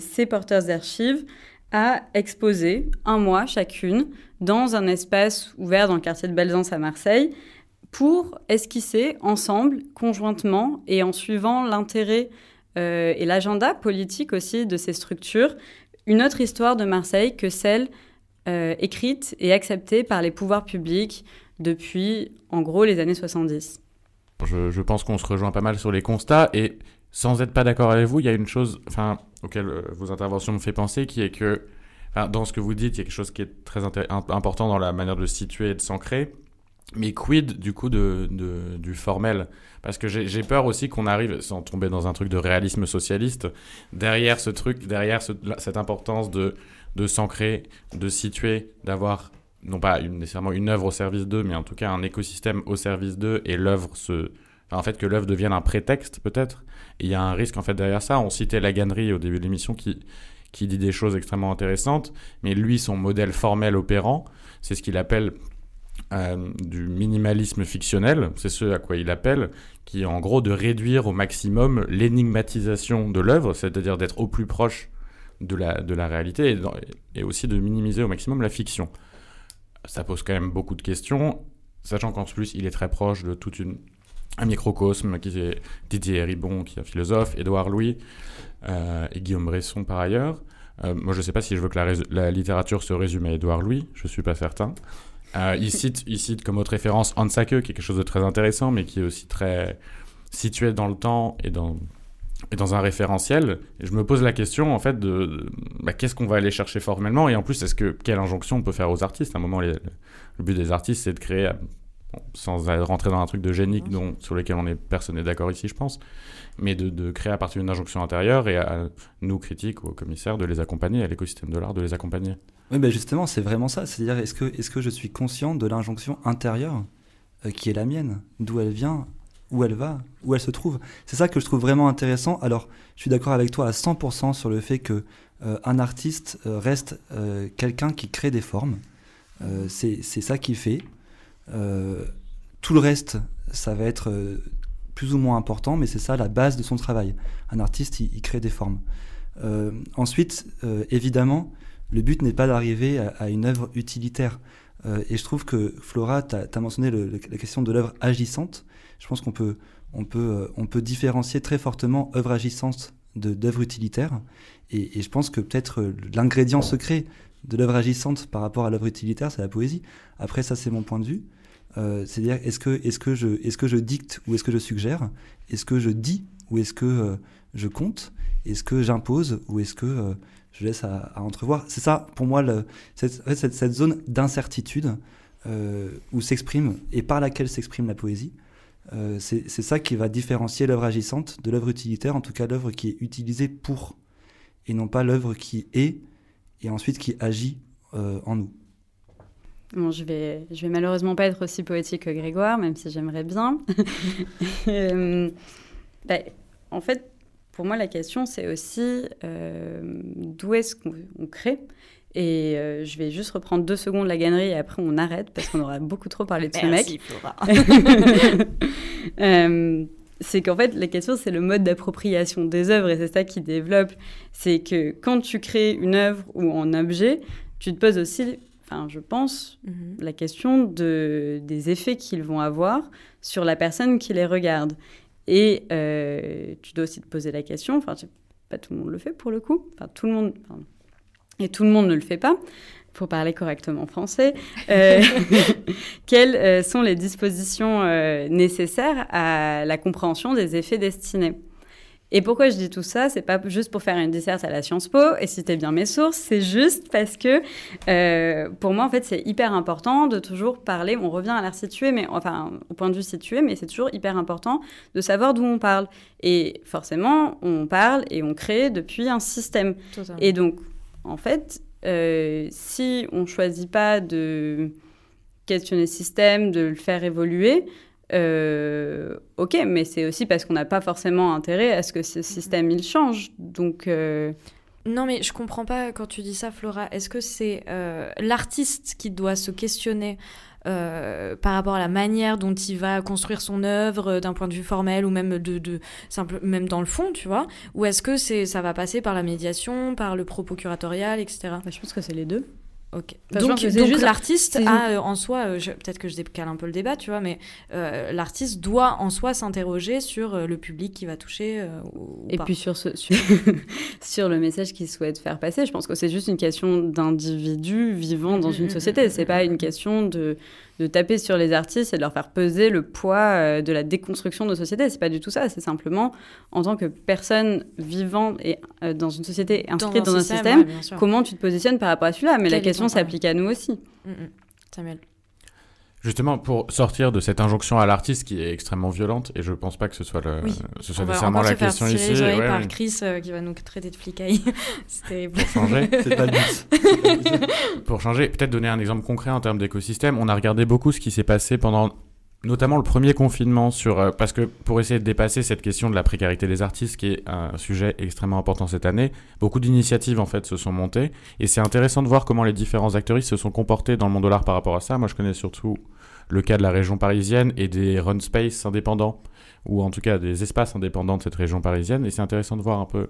ces porteurs d'archives à exposer un mois chacune dans un espace ouvert dans le quartier de Belzance à Marseille pour esquisser ensemble, conjointement et en suivant l'intérêt et l'agenda politique aussi de ces structures, une autre histoire de Marseille que celle euh, écrite et acceptée par les pouvoirs publics depuis, en gros, les années 70. Je, pense qu'on se rejoint pas mal sur les constats et sans être pas d'accord avec vous, il y a une chose enfin, auquel euh, vos interventions me fait penser qui est que dans ce que vous dites, il y a quelque chose qui est très important dans la manière de situer et de s'ancrer. Mais quid du coup de, du formel? Parce que j'ai peur aussi qu'on arrive, sans tomber dans un truc de réalisme socialiste, derrière ce truc, derrière cette importance de, de s'ancrer, de situer, d'avoir non pas nécessairement une œuvre au service d'eux, mais en tout cas un écosystème au service d'eux et l'œuvre se... en fait que l'œuvre devienne un prétexte peut-être. il y a un risque en fait derrière ça. On citait la gannerie au début de l'émission qui, qui dit des choses extrêmement intéressantes, mais lui, son modèle formel opérant, c'est ce qu'il appelle euh, du minimalisme fictionnel, c'est ce à quoi il appelle, qui est en gros de réduire au maximum l'énigmatisation de l'œuvre, c'est-à-dire d'être au plus proche de la, de la réalité et, aussi de minimiser au maximum la fiction. Ça pose quand même beaucoup de questions, sachant qu'en plus il est très proche de toute une un microcosme qui est Didier Ribon, qui est un philosophe, Édouard Louis euh, et Guillaume Bresson par ailleurs. Euh, moi, je ne sais pas si je veux que la, la, littérature se résume à Édouard Louis, je ne suis pas certain. Euh, il, cite, il, cite, comme autre référence Hansake, qui est quelque chose de très intéressant, mais qui est aussi très situé dans le temps et dans, et dans un référentiel. Et je me pose la question, en fait, de, bah, qu'est-ce qu'on va aller chercher formellement? Et en plus, est-ce que quelle injonction on peut faire aux artistes? À un moment, le but des artistes, c'est de créer, sans rentrer dans un truc de génique dont, sur lequel on est, personne n'est d'accord ici, je pense, mais de, de créer à partir d'une injonction intérieure et à nous, critiques, aux commissaires, de les accompagner, à l'écosystème de l'art, de les accompagner. Oui, ben justement, c'est vraiment ça. C'est-à-dire, est-ce que, est que je suis conscient de l'injonction intérieure euh, qui est la mienne? D'où elle vient? Où elle va? Où elle se trouve? C'est ça que je trouve vraiment intéressant. Alors, je suis d'accord avec toi à 100% sur le fait que euh, un artiste euh, reste quelqu'un qui crée des formes. c'est ça qu'il fait. tout le reste, ça va être plus ou moins important, mais c'est ça la base de son travail. Un artiste, il crée des formes. ensuite, évidemment, le but n'est pas d'arriver à, une œuvre utilitaire. Euh, et je trouve que Flora, tu as, mentionné la question de l'œuvre agissante. Je pense qu'on peut, on peut, euh, peut différencier très fortement œuvre agissante d'œuvre utilitaire. Et, je pense que peut-être euh, l'ingrédient secret de l'œuvre agissante par rapport à l'œuvre utilitaire, c'est la poésie. Après, ça, c'est mon point de vue. C'est-à-dire, est-ce que, est que, je, est que je dicte ou est-ce que je suggère? Est-ce que je dis ou est-ce que je compte? Est-ce que j'impose ou est-ce que je laisse à, entrevoir. C'est ça, pour moi, cette, zone d'incertitude euh, où s'exprime et par laquelle s'exprime la poésie. Euh, c'est ça qui va différencier l'œuvre agissante de l'œuvre utilitaire, en tout cas l'œuvre qui est utilisée pour. et non pas l'œuvre qui est et ensuite qui agit en nous. Bon, je vais, vais malheureusement pas être aussi poétique que Grégoire, même si j'aimerais bien. Bah, en fait, pour moi, la question, c'est aussi d'où est-ce qu'on crée? Et euh, je vais juste reprendre deux secondes la gannerie et après on arrête parce qu'on aura beaucoup trop parlé de ce Merci, mec. euh, c'est qu'en fait, la question, c'est le mode d'appropriation des œuvres et c'est ça qui développe. C'est que quand tu crées une œuvre ou un objet, tu te poses aussi, enfin, je pense, mhm. la question de, des effets qu'ils vont avoir sur la personne qui les regarde. Et euh, tu dois aussi te poser la question, enfin, pas tout le monde le fait pour le coup, enfin, tout le monde, et tout le monde ne le fait pas, pour parler correctement français, euh, quelles euh, sont les dispositions nécessaires à la compréhension des effets destinés? Et pourquoi je dis tout ça? C'est pas juste pour faire une disserte à la Sciences Po et citer bien mes sources, c'est juste parce que pour moi, en fait, c'est hyper important de toujours parler. On revient à l'art situé, mais enfin, au point de vue situé, mais c'est toujours hyper important de savoir d'où on parle. Et forcément, on parle et on crée depuis un système. Et donc, en fait, euh, si on ne choisit pas de questionner le système, de le faire évoluer, euh, ok, mais c'est aussi parce qu'on n'a pas forcément intérêt à ce que ce système il change. Donc. Euh, non, mais je comprends pas quand tu dis ça, Flora. Est-ce que c'est l'artiste qui doit se questionner euh, par rapport à la manière dont il va construire son œuvre euh, d'un point de vue formel ou même de, de simple, même dans le fond, tu vois? Ou est-ce que c'est ça va passer par la médiation, par le propos curatorial, etc. Bah, je pense que c'est les deux. Ok. donc, donc l'artiste a euh, en soi, peut-être que je décale un peu le débat, tu vois, mais l'artiste doit en soi s'interroger sur le public qui va toucher. Et puis sur, ce, sur, sur, le message qu'il souhaite faire passer. Je pense que c'est juste une question d'individu vivant dans mm, une mm, société. Mm, c'est pas une question de de taper sur les artistes et de leur faire peser le poids euh, de la déconstruction de nos sociétés. C'est pas du tout ça. C'est simplement en tant que personne vivant et euh, dans une société inscrite dans un, système, comment tu te positionnes par rapport à celui-là? Mais la question s'applique à nous aussi. Mm, mm. Samuel. Justement, pour sortir de cette injonction à l'artiste qui est extrêmement violente, et je pense pas que ce soit, le, ce soit nécessairement la question ici. Les ouais, par Chris euh, qui va nous traiter de flicaille. C'était pour changer. C'est pas pour changer, peut-être donner un exemple concret en termes d'écosystème. On a regardé beaucoup ce qui s'est passé pendant notamment le premier confinement sur euh, parce que pour essayer de dépasser cette question de la précarité des artistes qui est un sujet extrêmement important cette année, beaucoup d'initiatives en fait se sont montées et c'est intéressant de voir comment les différents acteurs se sont comportés dans le monde de l'art par rapport à ça. Moi, je connais surtout le cas de la région parisienne et des run space indépendants, ou en tout cas des espaces indépendants de cette région parisienne. Et c'est intéressant de voir un peu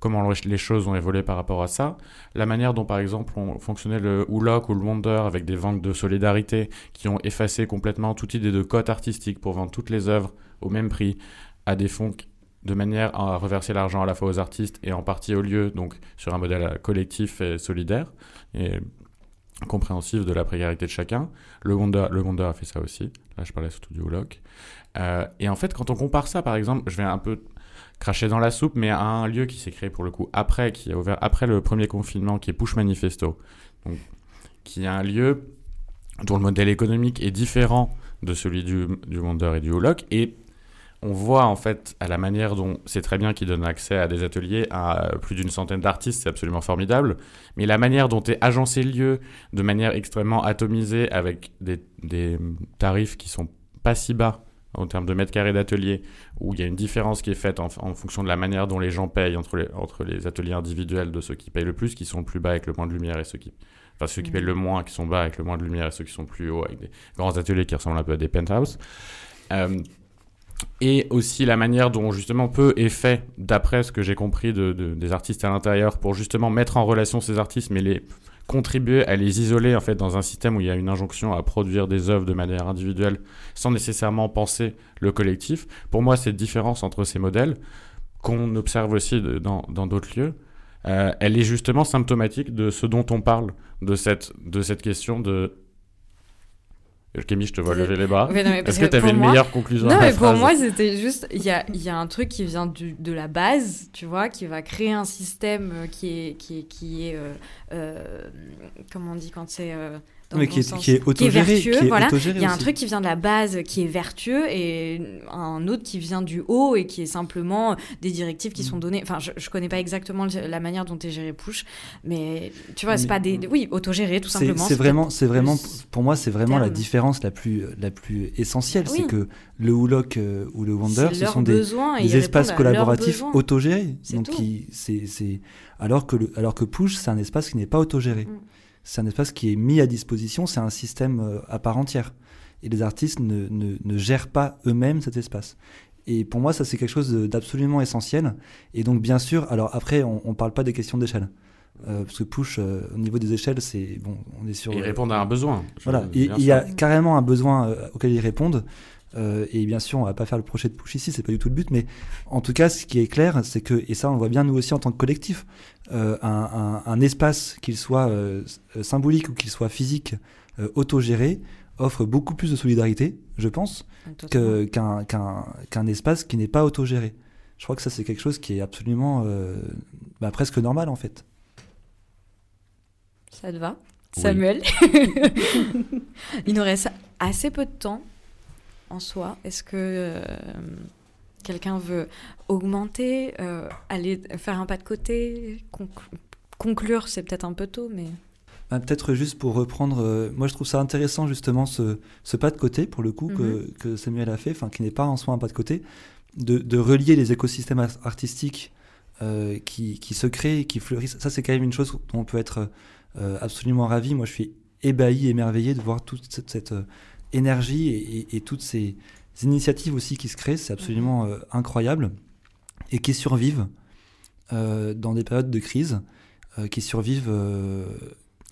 comment les choses ont évolué par rapport à ça. La manière dont, par exemple, on fonctionnait le Hoolock ou le Wonder avec des ventes de solidarité qui ont effacé complètement toute idée de cote artistique pour vendre toutes les œuvres au même prix à des fonds de manière à reverser l'argent à la fois aux artistes et en partie au lieu, donc sur un modèle collectif et solidaire. Et compréhensif de la précarité de chacun. Le Wonder, le Wonder a fait ça aussi. Là, je parlais surtout du Holoc. Euh, et en fait, quand on compare ça, par exemple, je vais un peu cracher dans la soupe, mais à un lieu qui s'est créé pour le coup après, qui a ouvert après le premier confinement, qui est Push Manifesto, donc, qui est un lieu dont le modèle économique est différent de celui du, du Wonder et du Holoc, et on voit en fait à la manière dont c'est très bien qu'il donne accès à des ateliers à plus d'une centaine d'artistes, c'est absolument formidable. Mais la manière dont est agencé le lieu de manière extrêmement atomisée avec des, tarifs qui sont pas si bas en termes de mètres carrés d'atelier, où il y a une différence qui est faite en, fonction de la manière dont les gens payent entre les, entre les ateliers individuels de ceux qui payent le plus, qui sont le plus bas avec le moins de lumière, et ceux qui, enfin ceux qui payent le moins, qui sont bas avec le moins de lumière, et ceux qui sont plus hauts avec des grands ateliers qui ressemblent un peu à des penthouses. Euh, et aussi la manière dont justement peu est fait, d'après ce que j'ai compris de, des artistes à l'intérieur, pour justement mettre en relation ces artistes, mais les contribuer à les isoler en fait dans un système où il y a une injonction à produire des œuvres de manière individuelle sans nécessairement penser le collectif. Pour moi, cette différence entre ces modèles, qu'on observe aussi dans d'autres lieux, euh, elle est justement symptomatique de ce dont on parle, de cette, de cette question de Camille, je te vois lever les bras. Est-ce que tu avais une meilleure conclusion Non, mais pour moi, c'était juste. Il y a, y a, un truc qui vient du, de la base, tu vois, qui va créer un système qui est. Qui est, qui est euh, euh, comment on dit quand c'est. Euh, mais qui est, qui est autogéré, qui est voilà. Il y a un truc qui vient de la base qui est vertueux et un autre qui vient du haut et qui est simplement des directives qui sont mm. données. Enfin, je, je connais pas exactement la manière dont est géré Push, mais tu vois, c'est pas des, oui, autogéré tout simplement. C'est vraiment, c'est vraiment, pour moi, c'est vraiment la différence la plus, la plus essentielle, c'est que le Woolock euh, ou le Wonder, ce sont des, des espaces collaboratifs autogérés. Donc, c'est, alors que le, alors que Push, c'est un espace qui n'est pas autogéré. Mm c'est un espace qui est mis à disposition, c'est un système euh, à part entière. Et les artistes ne, ne, gèrent pas eux-mêmes cet espace. Et pour moi, ça, c'est quelque chose d'absolument essentiel. Et donc, bien sûr, alors après, on ne parle pas des questions d'échelle. Euh, parce que Push, euh, au niveau des échelles, c'est bon, on est sur. Ils répondent à un besoin. Voilà, il y a carrément un besoin auquel ils répondent. Et bien sûr, on va pas faire le projet de Push ici, c'est pas du tout le but, mais en tout cas, ce qui est clair, c'est que, et ça, on voit bien nous aussi en tant que collectif, euh, un, espace, qu'il soit euh, symbolique ou qu'il soit physique, euh, autogéré, offre beaucoup plus de solidarité, je pense, qu'un espace qui n'est pas autogéré. Je crois que ça, c'est quelque chose qui est absolument bah, presque normal, en fait. Ça te va? Samuel? Il nous reste assez peu de temps en soi. Est-ce que quelqu'un veut augmenter, euh, aller faire un pas de côté, conclure, c'est peut-être un peu tôt, mais... Bah, peut-être juste pour reprendre, euh, moi je trouve ça intéressant justement ce, pas de côté, pour le coup, que, mhm. Samuel a fait, enfin qui n'est pas en soi un pas de côté, de, relier les écosystèmes artistiques euh, qui, se créent, qui fleurissent. Ça c'est quand même une chose dont on peut être absolument ravi. Moi je suis ébahi, émerveillé de voir toute cette, énergie et toutes ces, initiatives aussi qui se créent, c'est absolument euh, incroyable, et qui survivent euh, dans des périodes de crise, euh, qui survivent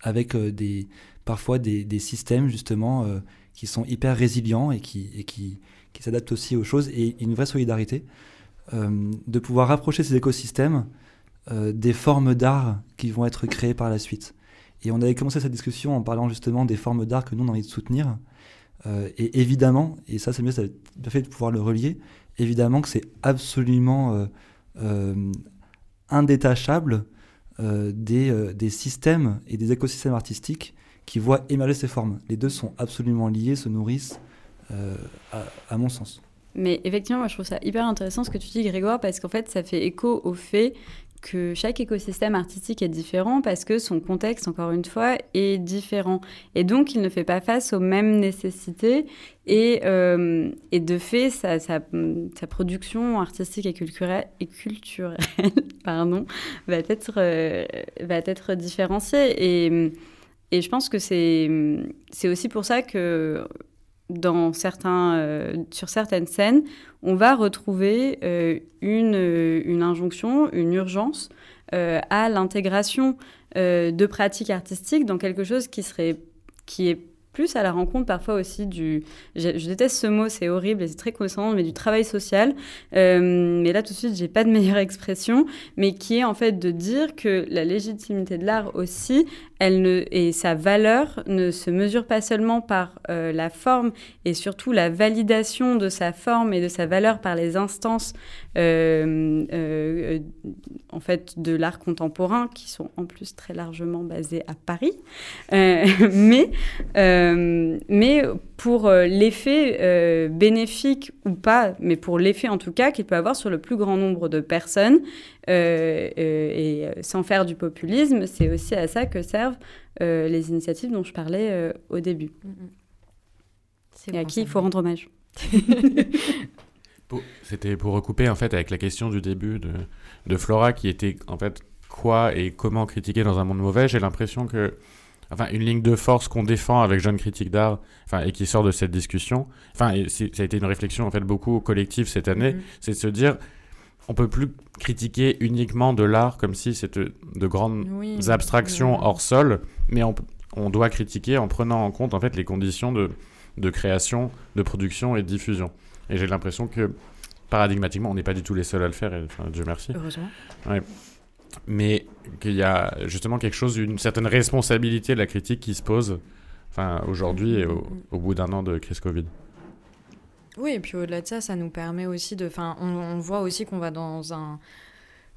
avec des, parfois des, des systèmes justement qui sont hyper résilients et qui, et qui, qui s'adaptent aussi aux choses, et une vraie solidarité, de pouvoir rapprocher ces écosystèmes des formes d'art qui vont être créées par la suite. Et on avait commencé cette discussion en parlant justement des formes d'art que nous on a envie de soutenir. Euh, et évidemment, et ça c'est mieux, ça bien fait de pouvoir le relier, évidemment que c'est absolument euh, euh, indétachable des, des, systèmes et des écosystèmes artistiques qui voient émerger ces formes. Les deux sont absolument liés, se nourrissent, à, à, mon sens. Mais effectivement, moi je trouve ça hyper intéressant ce que tu dis, Grégoire, parce qu'en fait, ça fait écho au fait que chaque écosystème artistique est différent parce que son contexte, encore une fois, est différent. Et donc, il ne fait pas face aux mêmes nécessités. Et, euh, et de fait, sa, sa, production artistique et culturelle, et culturelle pardon, va, être, euh, va être différenciée. Et, et je pense que c'est aussi pour ça que dans certains, euh, sur certaines scènes, on va retrouver euh, une, une, injonction, une urgence euh, à l'intégration de pratiques artistiques dans quelque chose qui serait qui est plus à la rencontre parfois aussi du, je, déteste ce mot, c'est horrible et c'est très condescendant, mais du travail social. mais là tout de suite, j'ai pas de meilleure expression, mais qui est en fait de dire que la légitimité de l'art aussi, elle ne, et sa valeur ne se mesure pas seulement par euh, la forme et surtout la validation de sa forme et de sa valeur par les instances euh, euh, en fait de l'art contemporain qui sont en plus très largement basées à Paris, mais mais pour l'effet bénéfique ou pas, mais pour l'effet en tout cas qu'il peut avoir sur le plus grand nombre de personnes euh, euh, et euh, sans faire du populisme, c'est aussi à ça que servent les initiatives dont je parlais au début. Et à qui il faut rendre hommage. C'était pour recouper en fait avec la question du début de, de, Flora qui était en fait quoi et comment critiquer dans un monde mauvais. J'ai l'impression que enfin une ligne de force qu'on défend avec Jeune Critique d'art enfin et qui sort de cette discussion enfin ça a été une réflexion en fait beaucoup collective cette année mm, c'est de se dire on peut plus critiquer uniquement de l'art comme si c'était de grandes abstractions hors sol, mais on, doit critiquer en prenant en compte en fait les conditions de, de création, de production et de diffusion. Et j'ai l'impression que paradigmatiquement, on n'est pas du tout les seuls à le faire, et, enfin, Dieu merci. Heureusement. Mais qu'il y a justement quelque chose, une certaine responsabilité de la critique qui se pose enfin, aujourd'hui et au, au bout d'un an de crise Covid. Oui, et puis au-delà de ça, ça nous permet aussi de. Enfin, on, voit aussi qu'on va dans un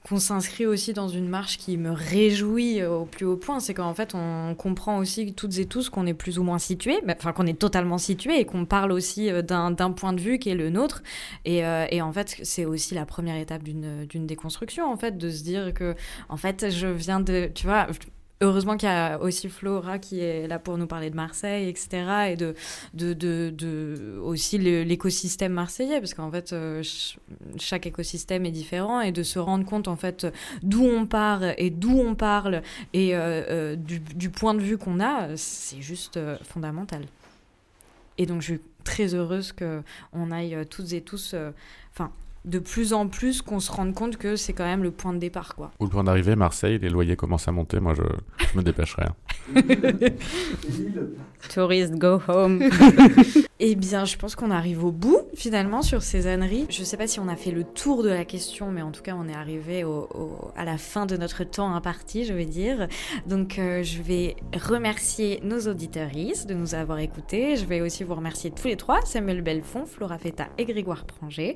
qu'on s'inscrit aussi dans une marche qui me réjouit au plus haut point. C'est qu'en fait, on comprend aussi toutes et tous qu'on est plus ou moins situés, enfin qu'on est totalement situés et qu'on parle aussi euh, d'un point de vue qui est le nôtre. Et, euh, et en fait, c'est aussi la première étape d'une déconstruction, en fait, de se dire que, en fait, je viens de, tu vois, Heureusement qu'il y a aussi Flora qui est là pour nous parler de Marseille, etc. Et de, de, aussi l'écosystème marseillais, parce qu'en fait, euh, chaque écosystème est différent et de se rendre compte, en fait, d'où on part et d'où on parle et euh, euh, du, du, point de vue qu'on a, c'est juste fondamental. Et donc, je suis très heureuse qu'on aille toutes et tous, enfin, de plus en plus qu'on se rende compte que c'est quand même le point de départ. Quoi. Ou le point d'arrivée, Marseille, les loyers commencent à monter, moi je, me dépêcherai. Hein. Tourist, go home. eh bien, je pense qu'on arrive au bout finalement sur ces âneries. Je ne sais pas si on a fait le tour de la question, mais en tout cas, on est arrivé à la fin de notre temps imparti, je vais dire. Donc, euh, je vais remercier nos auditeuristes de nous avoir écoutés. Je vais aussi vous remercier tous les trois, Samuel Belfond, Flora Feta et Grégoire Pranger.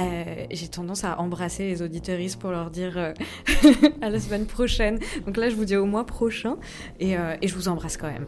Euh, j'ai tendance à embrasser les auditeuristes pour leur dire euh, à la semaine prochaine. Donc là, je vous dis au mois prochain et, et je vous embrasse quand même.